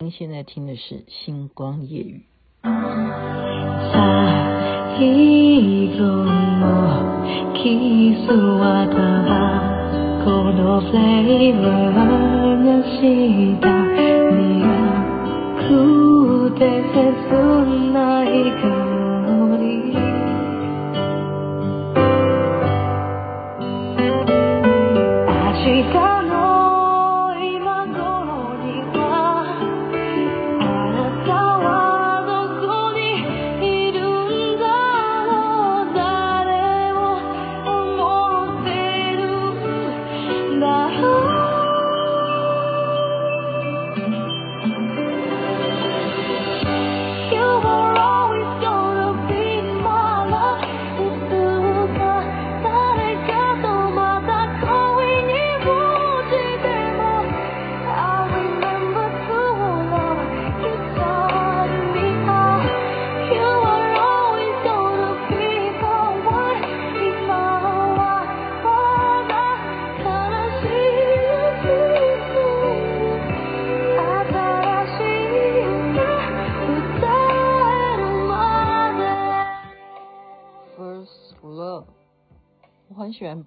您现在听的是《星光夜语》。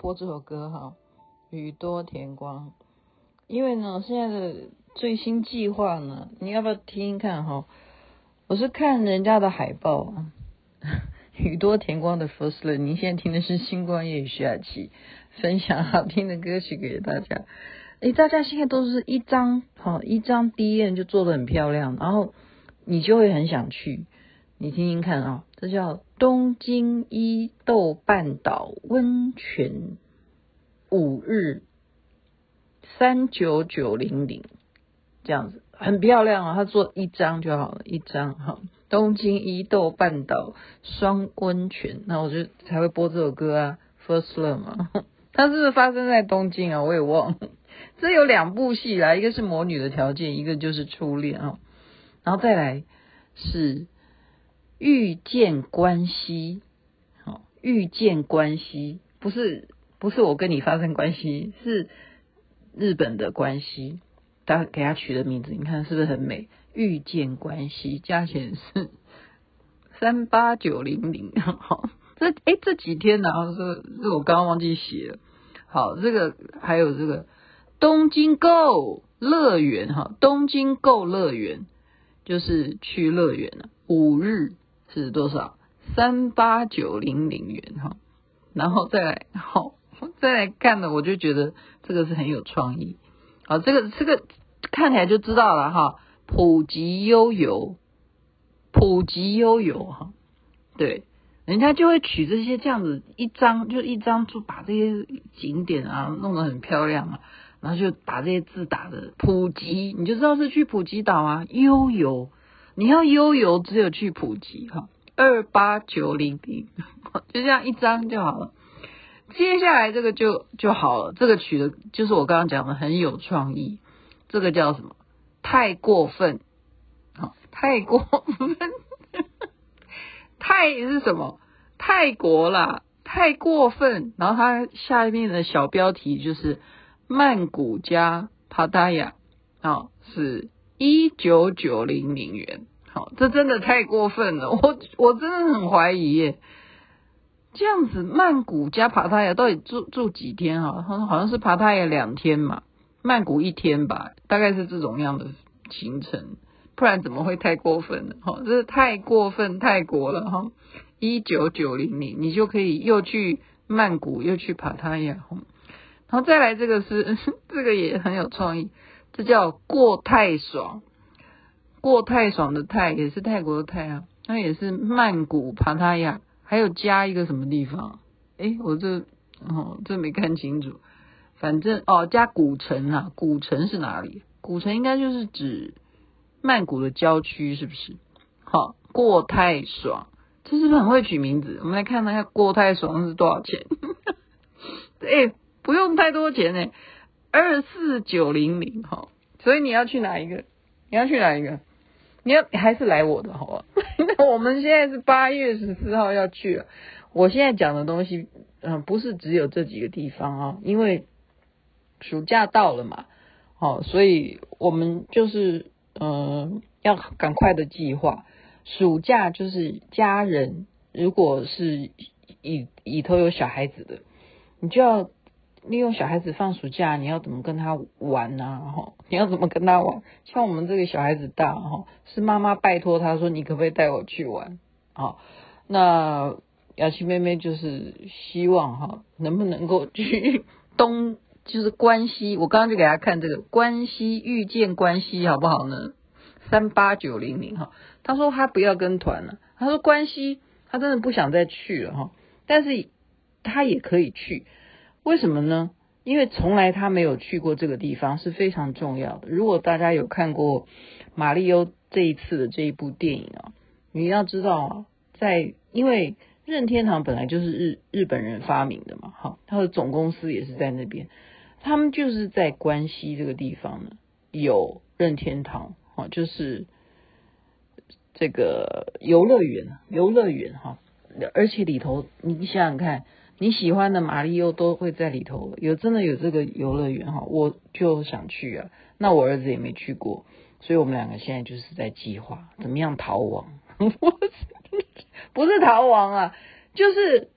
播这首歌哈，宇多田光。因为呢，现在的最新计划呢，你要不要听听看哈？我是看人家的海报啊，宇多田光的 First Love。您现在听的是星光夜雨徐雅琪分享好听的歌曲给大家。诶，大家现在都是一张好一张 DM 就做的很漂亮，然后你就会很想去。你听听看啊，这叫东京伊豆半岛温泉五日三九九零零这样子，很漂亮啊！他做一张就好了，一张哈。东京伊豆半岛双温泉，那我就才会播这首歌啊，First Love 嘛。它是不是发生在东京啊？我也忘了。这有两部戏啦，一个是魔女的条件，一个就是初恋啊。然后再来是。遇见关系，好，遇见关系不是不是我跟你发生关系，是日本的关系，他给他取的名字，你看是不是很美？遇见关系，价钱是 三八九零零，好，这哎这几天然后，是是我刚刚忘记写了，好，这个还有这个东京购乐园哈，东京购乐园就是去乐园了，五日。是多少？三八九零零元哈，然后再来好，再来看呢，我就觉得这个是很有创意。好，这个这个看起来就知道了哈。普吉悠游，普吉悠游哈，对，人家就会取这些这样子一张，就一张就把这些景点啊弄得很漂亮啊，然后就把这些字打的普吉，你就知道是去普吉岛啊，悠游。你要悠游，只有去普及哈，二八九零零，就这样一张就好了。接下来这个就就好了，这个取的就是我刚刚讲的很有创意。这个叫什么？太过分，好，太过分，太是什么？泰国啦，太过分。然后它下面的小标题就是曼谷加帕达亚，好是。一九九零零元，好，这真的太过分了，我我真的很怀疑耶，这样子曼谷加帕塔亚到底住住几天啊？好像好像是帕塔亚两天嘛，曼谷一天吧，大概是这种样的行程，不然怎么会太过分呢？哈，这是太过分泰国了哈，一九九零零，你就可以又去曼谷又去帕塔亚，然后再来这个是 这个也很有创意。这叫过泰爽，过泰爽的泰也是泰国的泰啊，那也是曼谷、帕塔亚，还有加一个什么地方？诶，我这哦这没看清楚，反正哦加古城啊，古城是哪里？古城应该就是指曼谷的郊区，是不是？好，过泰爽，这是不是很会取名字？我们来看一下过泰爽是多少钱？诶，不用太多钱诶。二四九零零哈，所以你要去哪一个？你要去哪一个？你要还是来我的好吧？那我们现在是八月十四号要去了。我现在讲的东西，嗯，不是只有这几个地方啊，因为暑假到了嘛，好，所以我们就是嗯、呃，要赶快的计划。暑假就是家人，如果是里里头有小孩子的，你就要利用小孩子放暑假，你要怎么跟他玩呢？哈，你要怎么跟他玩？像我们这个小孩子大哈，是妈妈拜托他说，你可不可以带我去玩？啊，那雅琪妹妹就是希望哈，能不能够去东，就是关西。我刚刚就给他看这个关西遇见关西，好不好呢？三八九零零哈，他说他不要跟团了，他说关西他真的不想再去了哈，但是他也可以去，为什么呢？因为从来他没有去过这个地方是非常重要的。如果大家有看过马里欧这一次的这一部电影啊，你要知道啊，在因为任天堂本来就是日日本人发明的嘛，哈，他的总公司也是在那边，他们就是在关西这个地方呢有任天堂。哈就是这个游乐园，游乐园哈，而且里头你想想看，你喜欢的马里欧都会在里头，有真的有这个游乐园哈，我就想去啊。那我儿子也没去过，所以我们两个现在就是在计划怎么样逃亡，不是逃亡啊，就是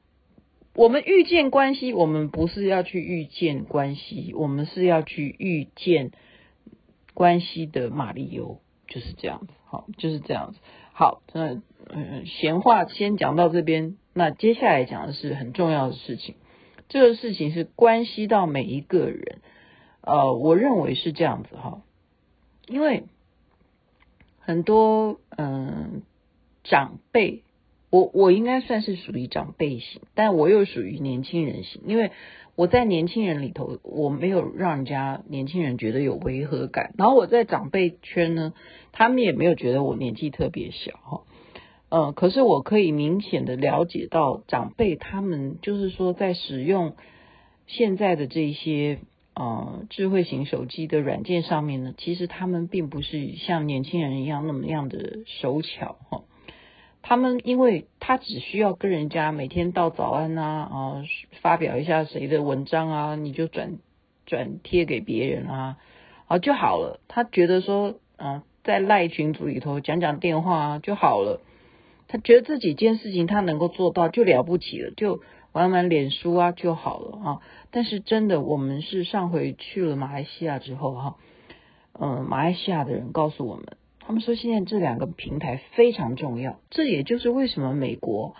我们遇见关系，我们不是要去遇见关系，我们是要去遇见。关系的马里欧就是这样子，好，就是这样子。好，那嗯，闲话先讲到这边。那接下来讲的是很重要的事情，这个事情是关系到每一个人。呃，我认为是这样子哈，因为很多嗯、长辈，我我应该算是属于长辈型，但我又属于年轻人型，因为。我在年轻人里头，我没有让人家年轻人觉得有违和感。然后我在长辈圈呢，他们也没有觉得我年纪特别小哈。呃，可是我可以明显的了解到长辈他们就是说在使用现在的这些呃智慧型手机的软件上面呢，其实他们并不是像年轻人一样那么样的手巧哈。他们因为他只需要跟人家每天道早安啊，啊，发表一下谁的文章啊，你就转转贴给别人啊，啊就好了。他觉得说，啊，在赖群组里头讲讲电话啊就好了。他觉得这几件事情他能够做到就了不起了，就玩玩脸书啊就好了啊。但是真的，我们是上回去了马来西亚之后哈，嗯，马来西亚的人告诉我们。他们说，现在这两个平台非常重要，这也就是为什么美国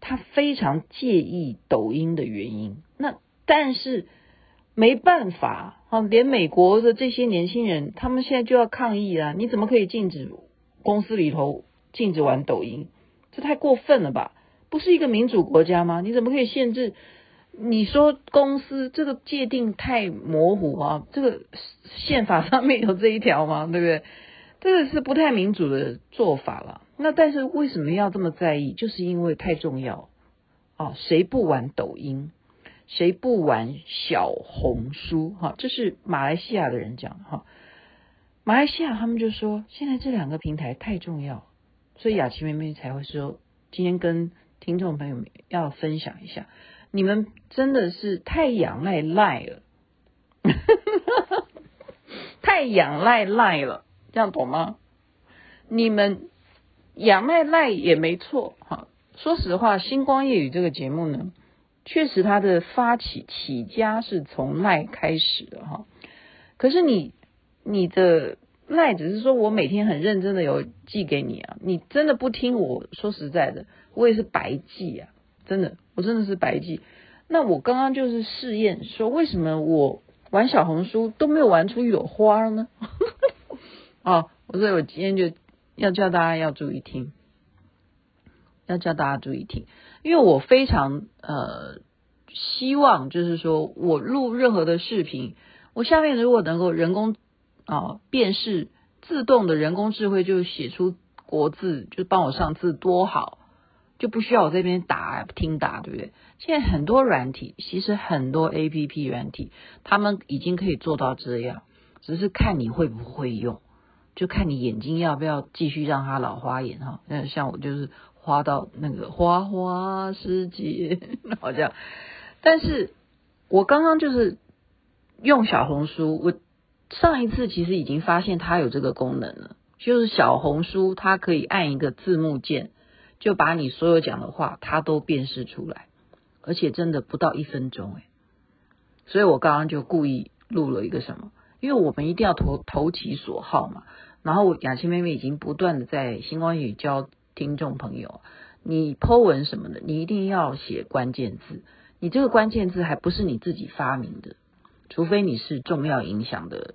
他非常介意抖音的原因。那但是没办法啊，连美国的这些年轻人，他们现在就要抗议啊！你怎么可以禁止公司里头禁止玩抖音？这太过分了吧？不是一个民主国家吗？你怎么可以限制？你说公司这个界定太模糊啊！这个宪法上面有这一条吗？对不对？这个是不太民主的做法了。那但是为什么要这么在意？就是因为太重要啊！谁不玩抖音？谁不玩小红书？哈，这是马来西亚的人讲的哈。马来西亚他们就说，现在这两个平台太重要，所以雅琪妹妹才会说，今天跟听众朋友们要分享一下，你们真的是太仰赖赖了，太仰赖赖了。这样懂吗？你们仰赖赖也没错哈。说实话，星光夜语这个节目呢，确实它的发起起家是从赖开始的哈。可是你你的赖只是说我每天很认真的有寄给你啊，你真的不听我说实在的，我也是白寄啊，真的，我真的是白寄。那我刚刚就是试验说，为什么我玩小红书都没有玩出一朵花呢？哦，所以我今天就要叫大家要注意听，要叫大家注意听，因为我非常呃希望，就是说我录任何的视频，我下面如果能够人工啊、呃、辨识，自动的人工智慧就写出国字，就帮我上字多好，就不需要我这边打听打，对不对？现在很多软体，其实很多 APP 软体，他们已经可以做到这样，只是看你会不会用。就看你眼睛要不要继续让它老花眼哈，那像我就是花到那个花花世界 好像，但是我刚刚就是用小红书，我上一次其实已经发现它有这个功能了，就是小红书，它可以按一个字幕键，就把你所有讲的话，它都辨识出来，而且真的不到一分钟哎。所以我刚刚就故意录了一个什么，因为我们一定要投投其所好嘛。然后雅琪妹妹已经不断的在星光夜语教听众朋友，你 Po 文什么的，你一定要写关键字，你这个关键字还不是你自己发明的，除非你是重要影响的。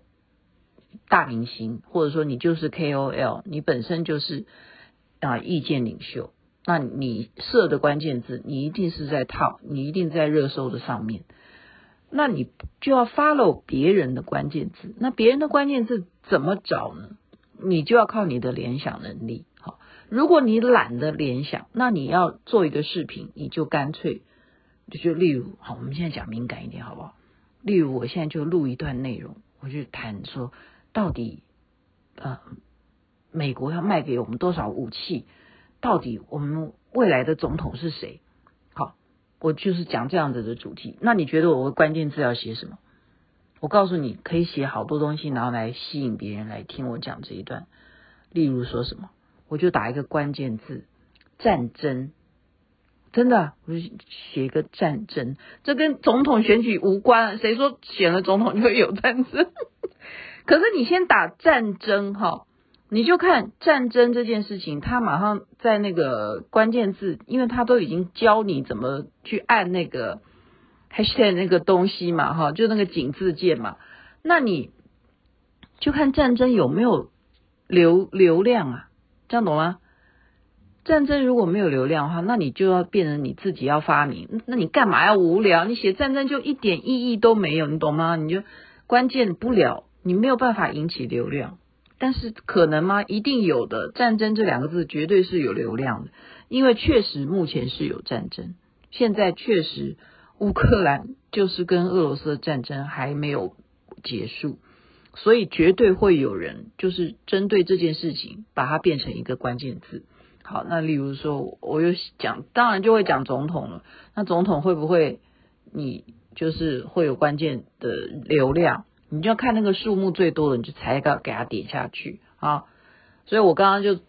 大明星，或者说你就是 KOL，你本身就是啊意见领袖，那你设的关键字，你一定是在套你一定在热搜的上面，那你就要 follow 别人的关键字，那别人的关键字怎么找呢？你就要靠你的联想能力。好，如果你懒得联想，那你要做一个视频，你就干脆就就例如，好，我们现在讲敏感一点好不好？例如我现在就录一段内容，我就谈说。到底，呃，美国要卖给我们多少武器？到底我们未来的总统是谁？好，我就是讲这样子的主题。那你觉得我的关键字要写什么？我告诉你，可以写好多东西，然后来吸引别人来听我讲这一段。例如说什么，我就打一个关键字“战争”，真的，我就写一个战争。这跟总统选举无关。谁说选了总统就会有战争？可是你先打战争哈，你就看战争这件事情，他马上在那个关键字，因为他都已经教你怎么去按那个 hashtag 那个东西嘛哈，就那个井字键嘛，那你就看战争有没有流流量啊，这样懂吗？战争如果没有流量的话，那你就要变成你自己要发明，那你干嘛要无聊？你写战争就一点意义都没有，你懂吗？你就关键不了。你没有办法引起流量，但是可能吗？一定有的。战争这两个字绝对是有流量的，因为确实目前是有战争。现在确实乌克兰就是跟俄罗斯的战争还没有结束，所以绝对会有人就是针对这件事情把它变成一个关键字。好，那例如说，我又讲，当然就会讲总统了。那总统会不会你就是会有关键的流量？你就要看那个数目最多的，你就才要给他点下去啊！所以我刚刚就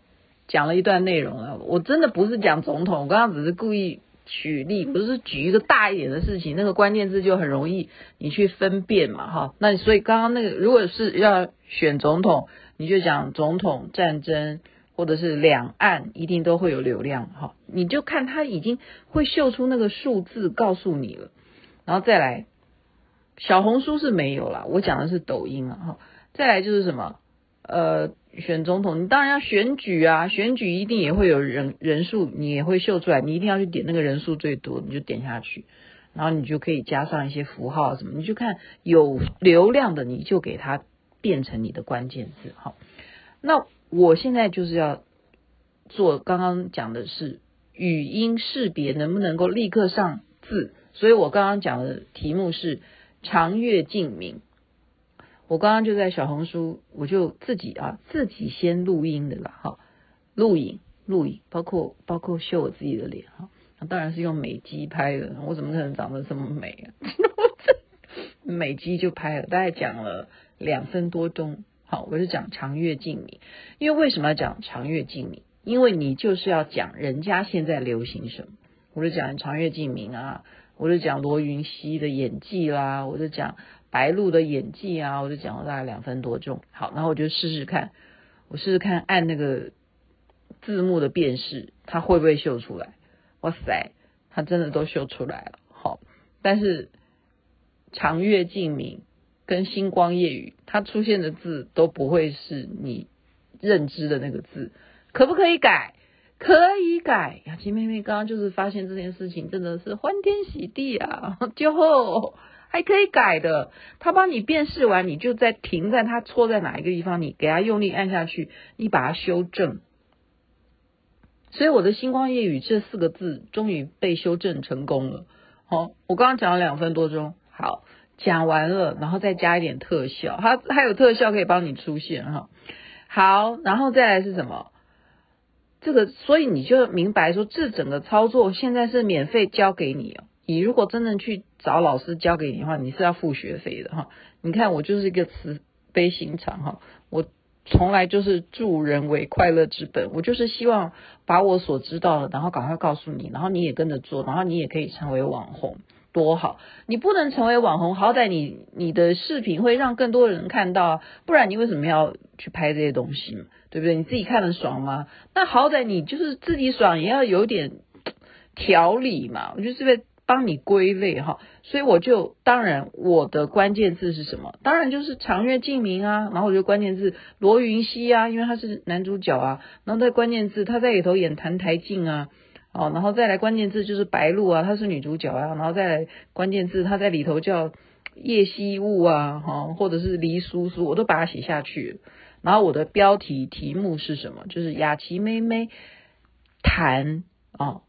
讲了一段内容啊，我真的不是讲总统，我刚刚只是故意举例，不是举一个大一点的事情，那个关键字就很容易你去分辨嘛，哈。那所以刚刚那个如果是要选总统，你就讲总统战争或者是两岸，一定都会有流量哈。你就看他已经会秀出那个数字告诉你了，然后再来。小红书是没有啦，我讲的是抖音啊哈。再来就是什么，呃，选总统，你当然要选举啊，选举一定也会有人人数，你也会秀出来，你一定要去点那个人数最多，你就点下去，然后你就可以加上一些符号什么，你就看有流量的，你就给它变成你的关键字哈。那我现在就是要做刚刚讲的是语音识别能不能够立刻上字，所以我刚刚讲的题目是。长月烬明，我刚刚就在小红书，我就自己啊自己先录音的啦，哈，录影录影，包括包括秀我自己的脸哈，当然是用美肌拍的，我怎么可能长得这么美啊？美肌就拍了，大概讲了两分多钟，我就讲长月烬明，因为为什么要讲长月烬明？因为你就是要讲人家现在流行什么，我就讲长月烬明啊。我就讲罗云熙的演技啦，我就讲白鹿的演技啊，我就讲了大概两分多钟。好，然后我就试试看，我试试看按那个字幕的辨识，它会不会秀出来？哇塞，它真的都秀出来了。好，但是长月烬明跟星光夜雨，它出现的字都不会是你认知的那个字，可不可以改？可以改，雅琪妹妹刚刚就是发现这件事情真的是欢天喜地啊！就还可以改的，他帮你辨识完，你就在停在他错在哪一个地方，你给他用力按下去，你把它修正。所以我的星光夜雨这四个字终于被修正成功了。好，我刚刚讲了两分多钟，好，讲完了，然后再加一点特效，它还有特效可以帮你出现哈。好，然后再来是什么？这个，所以你就明白说，这整个操作现在是免费教给你哦。你如果真的去找老师教给你的话，你是要付学费的哈。你看我就是一个慈悲心肠哈，我从来就是助人为快乐之本，我就是希望把我所知道的，然后赶快告诉你，然后你也跟着做，然后你也可以成为网红，多好！你不能成为网红，好歹你你的视频会让更多人看到，不然你为什么要去拍这些东西嘛？对不对？你自己看得爽吗？那好歹你就是自己爽，也要有点条理嘛。我就是为。帮你归类哈，所以我就当然我的关键字是什么？当然就是长月烬明啊，然后我就关键字罗云熙啊，因为他是男主角啊，然后在关键字他在里头演澹台烬啊，哦，然后再来关键字就是白鹿啊，她是女主角啊，然后再来关键字她在里头叫叶希雾啊，哈，或者是黎叔叔，我都把它写下去。然后我的标题题目是什么？就是雅琪妹妹谈啊。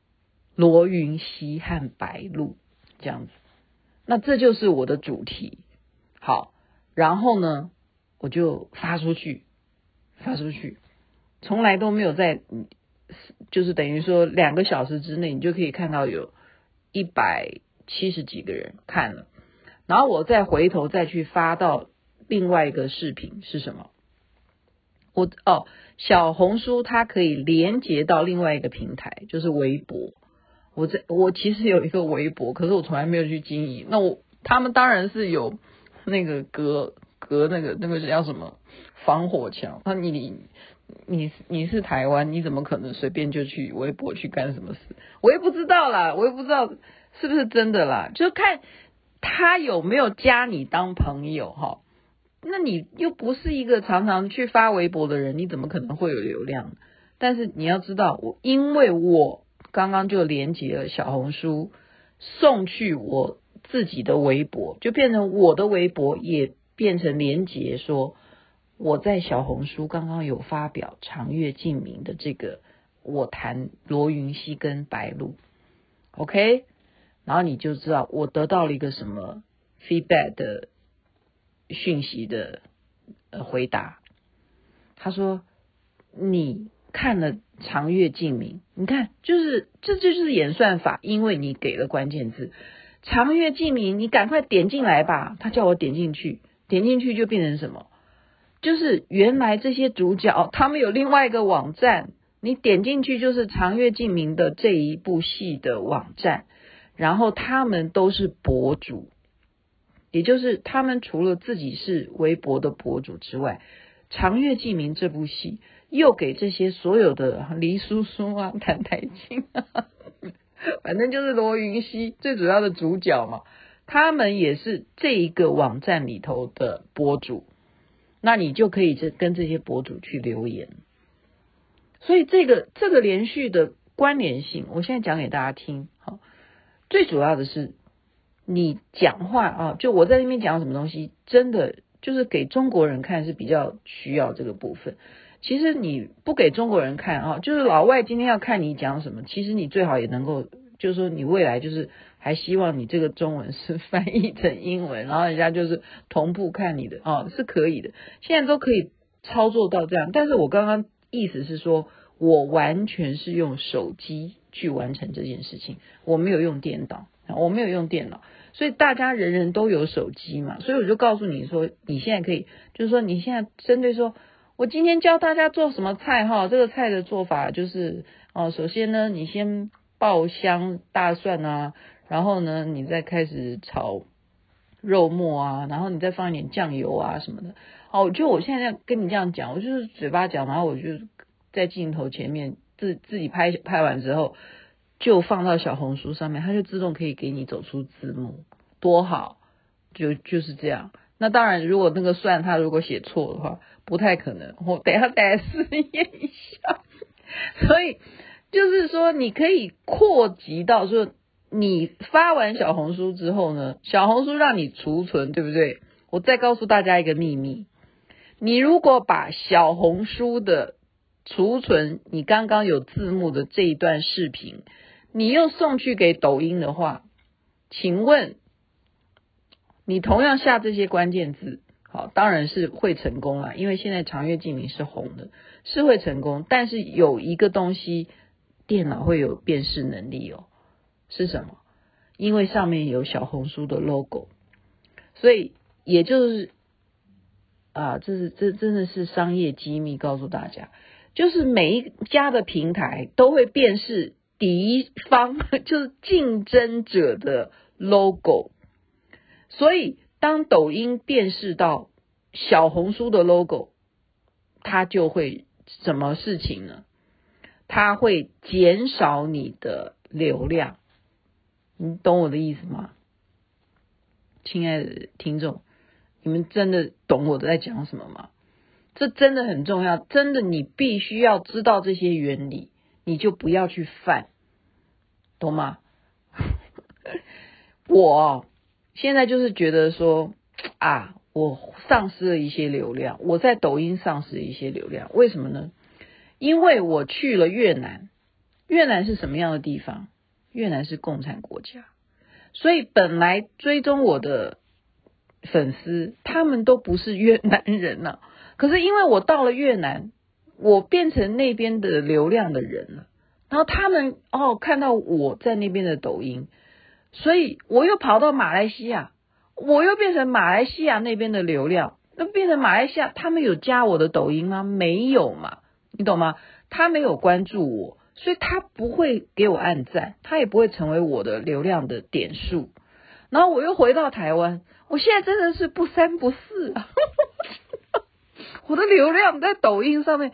罗云熙和白鹿这样子，那这就是我的主题。好，然后呢，我就发出去，发出去，从来都没有在，就是等于说两个小时之内，你就可以看到有一百七十几个人看了。然后我再回头再去发到另外一个视频是什么？我哦，小红书它可以连接到另外一个平台，就是微博。我这我其实有一个微博，可是我从来没有去经营。那我他们当然是有那个隔隔那个那个叫什么防火墙。那你你你你是台湾，你怎么可能随便就去微博去干什么事？我也不知道啦，我也不知道是不是真的啦，就看他有没有加你当朋友哈。那你又不是一个常常去发微博的人，你怎么可能会有流量？但是你要知道，我因为我。刚刚就连接了小红书，送去我自己的微博，就变成我的微博也变成连接，说我在小红书刚刚有发表长月烬明的这个我谈罗云熙跟白鹿，OK，然后你就知道我得到了一个什么 feedback 的讯息的呃回答，他说你。看了长月烬明，你看，就是这就是演算法，因为你给了关键字长月烬明，你赶快点进来吧。他叫我点进去，点进去就变成什么？就是原来这些主角他们有另外一个网站，你点进去就是长月烬明的这一部戏的网站，然后他们都是博主，也就是他们除了自己是微博的博主之外，长月烬明这部戏。又给这些所有的黎叔苏啊、澹台烬啊，反正就是罗云熙最主要的主角嘛，他们也是这一个网站里头的博主，那你就可以这跟这些博主去留言。所以这个这个连续的关联性，我现在讲给大家听。好，最主要的是你讲话啊，就我在那边讲什么东西，真的就是给中国人看是比较需要这个部分。其实你不给中国人看啊，就是老外今天要看你讲什么，其实你最好也能够，就是说你未来就是还希望你这个中文是翻译成英文，然后人家就是同步看你的啊，是可以的，现在都可以操作到这样。但是我刚刚意思是说，我完全是用手机去完成这件事情，我没有用电脑，我没有用电脑，所以大家人人都有手机嘛，所以我就告诉你说，你现在可以，就是说你现在针对说。我今天教大家做什么菜哈？这个菜的做法就是哦，首先呢，你先爆香大蒜啊，然后呢，你再开始炒肉末啊，然后你再放一点酱油啊什么的。哦，就我现在跟你这样讲，我就是嘴巴讲，然后我就在镜头前面自自己拍拍完之后，就放到小红书上面，它就自动可以给你走出字幕，多好！就就是这样。那当然，如果那个蒜它如果写错的话，不太可能。我等下再来试验一下。所以就是说，你可以扩及到说，你发完小红书之后呢，小红书让你储存，对不对？我再告诉大家一个秘密：你如果把小红书的储存你刚刚有字幕的这一段视频，你又送去给抖音的话，请问？你同样下这些关键字，好，当然是会成功了，因为现在长月烬明是红的，是会成功。但是有一个东西，电脑会有辨识能力哦，是什么？因为上面有小红书的 logo，所以也就是啊，这是这真的是商业机密，告诉大家，就是每一家的平台都会辨识敌方，就是竞争者的 logo。所以，当抖音辨识到小红书的 logo，它就会什么事情呢？它会减少你的流量。你懂我的意思吗？亲爱的听众，你们真的懂我在讲什么吗？这真的很重要，真的你必须要知道这些原理，你就不要去犯，懂吗？我现在就是觉得说啊，我丧失了一些流量，我在抖音丧失了一些流量，为什么呢？因为我去了越南，越南是什么样的地方？越南是共产国家。所以本来追踪我的粉丝，他们都不是越南人了。可是因为我到了越南，我变成那边的流量的人了。然后他们哦看到我在那边的抖音，所以我又跑到马来西亚，我又变成马来西亚那边的流量。那变成马来西亚，他们有加我的抖音吗？没有嘛，你懂吗？他没有关注我。所以他不会给我按赞，他也不会成为我的流量的点数。然后我又回到台湾，我现在真的是不三不四啊！我的流量在抖音上面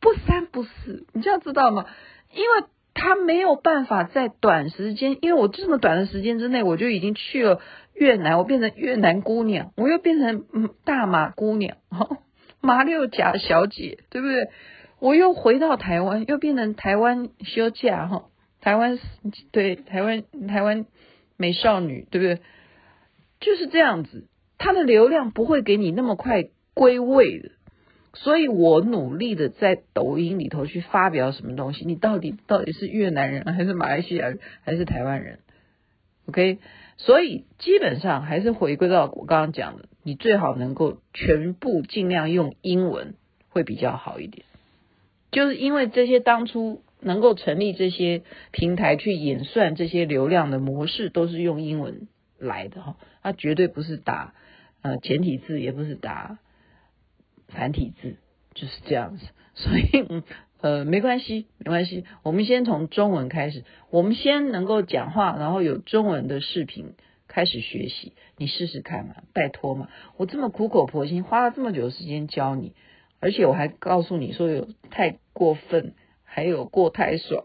不三不四，你这样知道吗？因为他没有办法在短时间，因为我这么短的时间之内，我就已经去了越南，我变成越南姑娘，我又变成嗯大马姑娘，马六甲小姐，对不对？我又回到台湾，又变成台湾休假哈，台湾对台湾台湾美少女，对不对？就是这样子，他的流量不会给你那么快归位的，所以我努力的在抖音里头去发表什么东西，你到底到底是越南人还是马来西亚人还是台湾人？OK，所以基本上还是回归到我刚刚讲的，你最好能够全部尽量用英文会比较好一点。就是因为这些当初能够成立这些平台去演算这些流量的模式，都是用英文来的哈，它绝对不是打呃简体字，也不是打繁体字，就是这样子。所以呃没关系，没关系，我们先从中文开始，我们先能够讲话，然后有中文的视频开始学习，你试试看嘛，拜托嘛，我这么苦口婆心，花了这么久时间教你。而且我还告诉你说，有太过分，还有过太爽，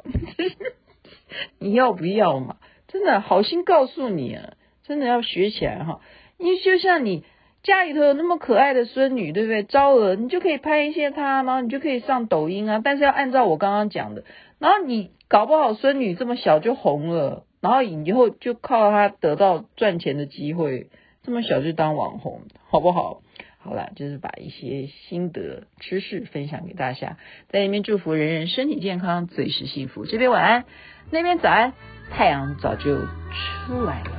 你要不要嘛？真的好心告诉你啊，真的要学起来哈。你就像你家里头有那么可爱的孙女，对不对？招儿，你就可以拍一些她，然后你就可以上抖音啊。但是要按照我刚刚讲的，然后你搞不好孙女这么小就红了，然后以后就靠她得到赚钱的机会，这么小就当网红，好不好？好了，就是把一些心得知识分享给大家，在里面祝福人人身体健康，最是幸福。这边晚安，那边早安，太阳早就出来了。